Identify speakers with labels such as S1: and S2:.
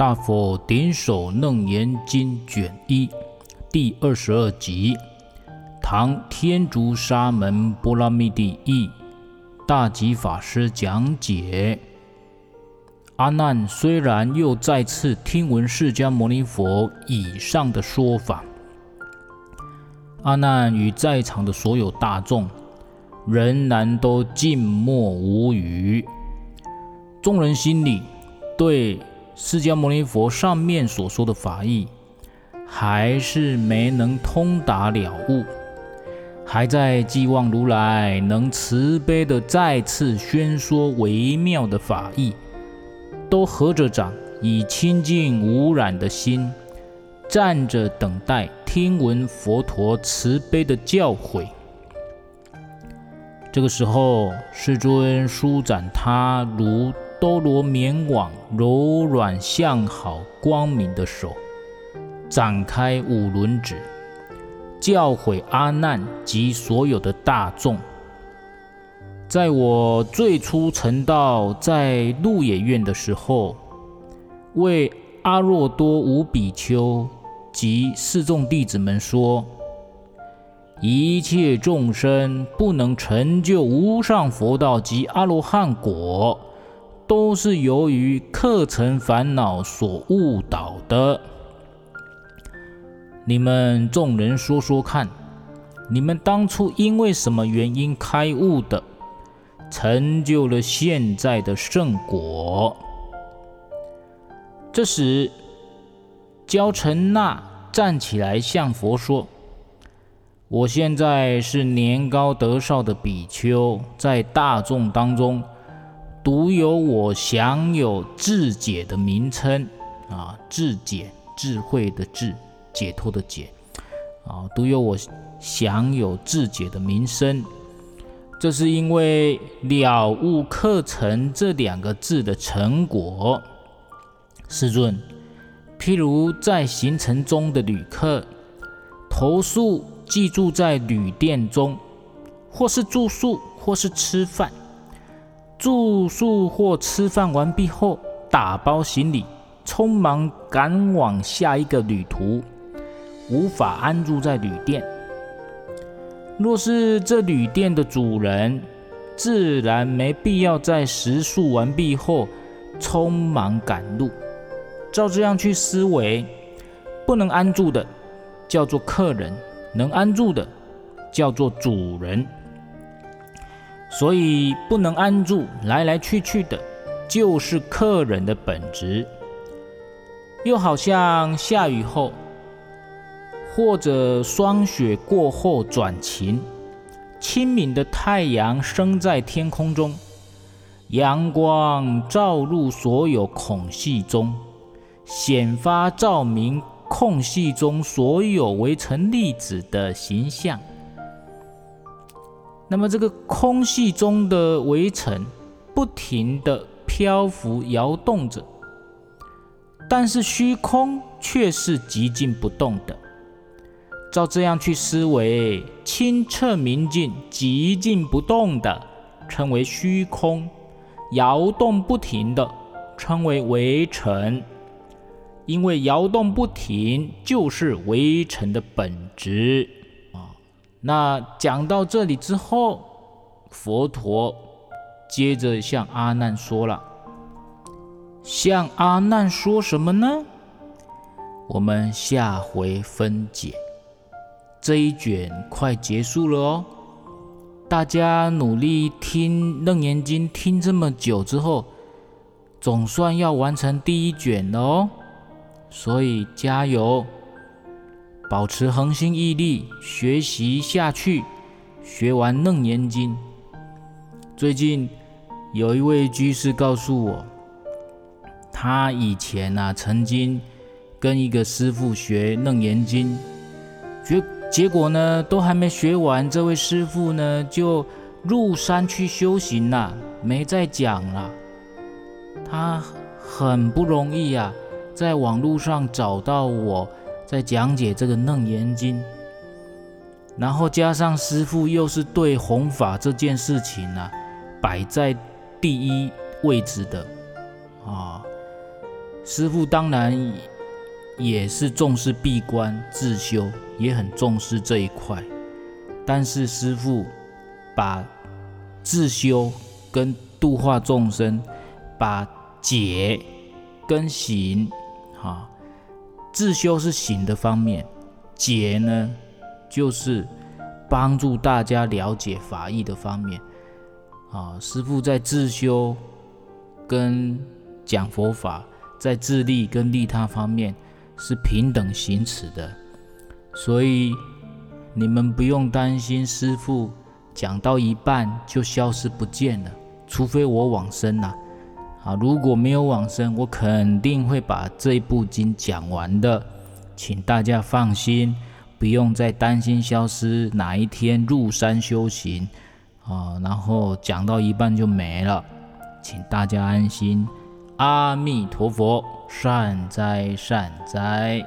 S1: 大佛顶首楞严经卷一第二十二集，唐天竺沙门波拉密帝译，大吉法师讲解。阿难虽然又再次听闻释迦牟尼佛以上的说法，阿难与在场的所有大众仍然都静默无语。众人心里对释迦牟尼佛上面所说的法义，还是没能通达了悟，还在寄望如来能慈悲地再次宣说微妙的法义，都合着掌，以清净无染的心，站着等待听闻佛陀慈悲的教诲。这个时候，世尊舒展他如多罗棉网柔软向好光明的手，展开五轮指，教诲阿难及所有的大众。在我最初成道在鹿野苑的时候，为阿若多无比丘及四众弟子们说，一切众生不能成就无上佛道及阿罗汉果。都是由于课程烦恼所误导的。你们众人说说看，你们当初因为什么原因开悟的，成就了现在的圣果？这时，焦陈那站起来向佛说：“我现在是年高德少的比丘，在大众当中。”独有我享有智解的名称啊，智解智慧的智，解脱的解啊，独有我享有智解的名声。这是因为了悟课程这两个字的成果。世尊，譬如在行程中的旅客，投诉寄住在旅店中，或是住宿，或是吃饭。住宿或吃饭完毕后，打包行李，匆忙赶往下一个旅途，无法安住在旅店。若是这旅店的主人，自然没必要在食宿完毕后匆忙赶路。照这样去思维，不能安住的叫做客人，能安住的叫做主人。所以不能安住，来来去去的，就是客人的本质。又好像下雨后，或者霜雪过后转晴，清明的太阳升在天空中，阳光照入所有孔隙中，显发照明空隙中所有微尘粒子的形象。那么这个空隙中的微尘不停地漂浮摇动着，但是虚空却是寂静不动的。照这样去思维，清澈明净、寂静不动的称为虚空，摇动不停的称为微尘。因为摇动不停就是微尘的本质。那讲到这里之后，佛陀接着向阿难说了，向阿难说什么呢？我们下回分解。这一卷快结束了哦，大家努力听《楞严经》，听这么久之后，总算要完成第一卷了哦，所以加油！保持恒心毅力，学习下去，学完《楞严经》。最近有一位居士告诉我，他以前啊曾经跟一个师傅学《楞严经》，结结果呢都还没学完，这位师傅呢就入山去修行了，没再讲了。他很不容易啊，在网络上找到我。在讲解这个《楞严经》，然后加上师父又是对弘法这件事情呢、摆在第一位置的啊，师父当然也是重视闭关自修，也很重视这一块。但是师父把自修跟度化众生，把解跟行，哈，自修是行的方面，解呢就是帮助大家了解法义的方面。啊，师父在自修跟讲佛法，在自利跟利他方面是平等行持的，所以。你们不用担心，师父讲到一半就消失不见了，除非我往生了。好，如果没有往生，我肯定会把这一部经讲完的，请大家放心，不用再担心消失，哪一天入山修行，啊，然后讲到一半就没了，请大家安心。阿弥陀佛，善哉善哉。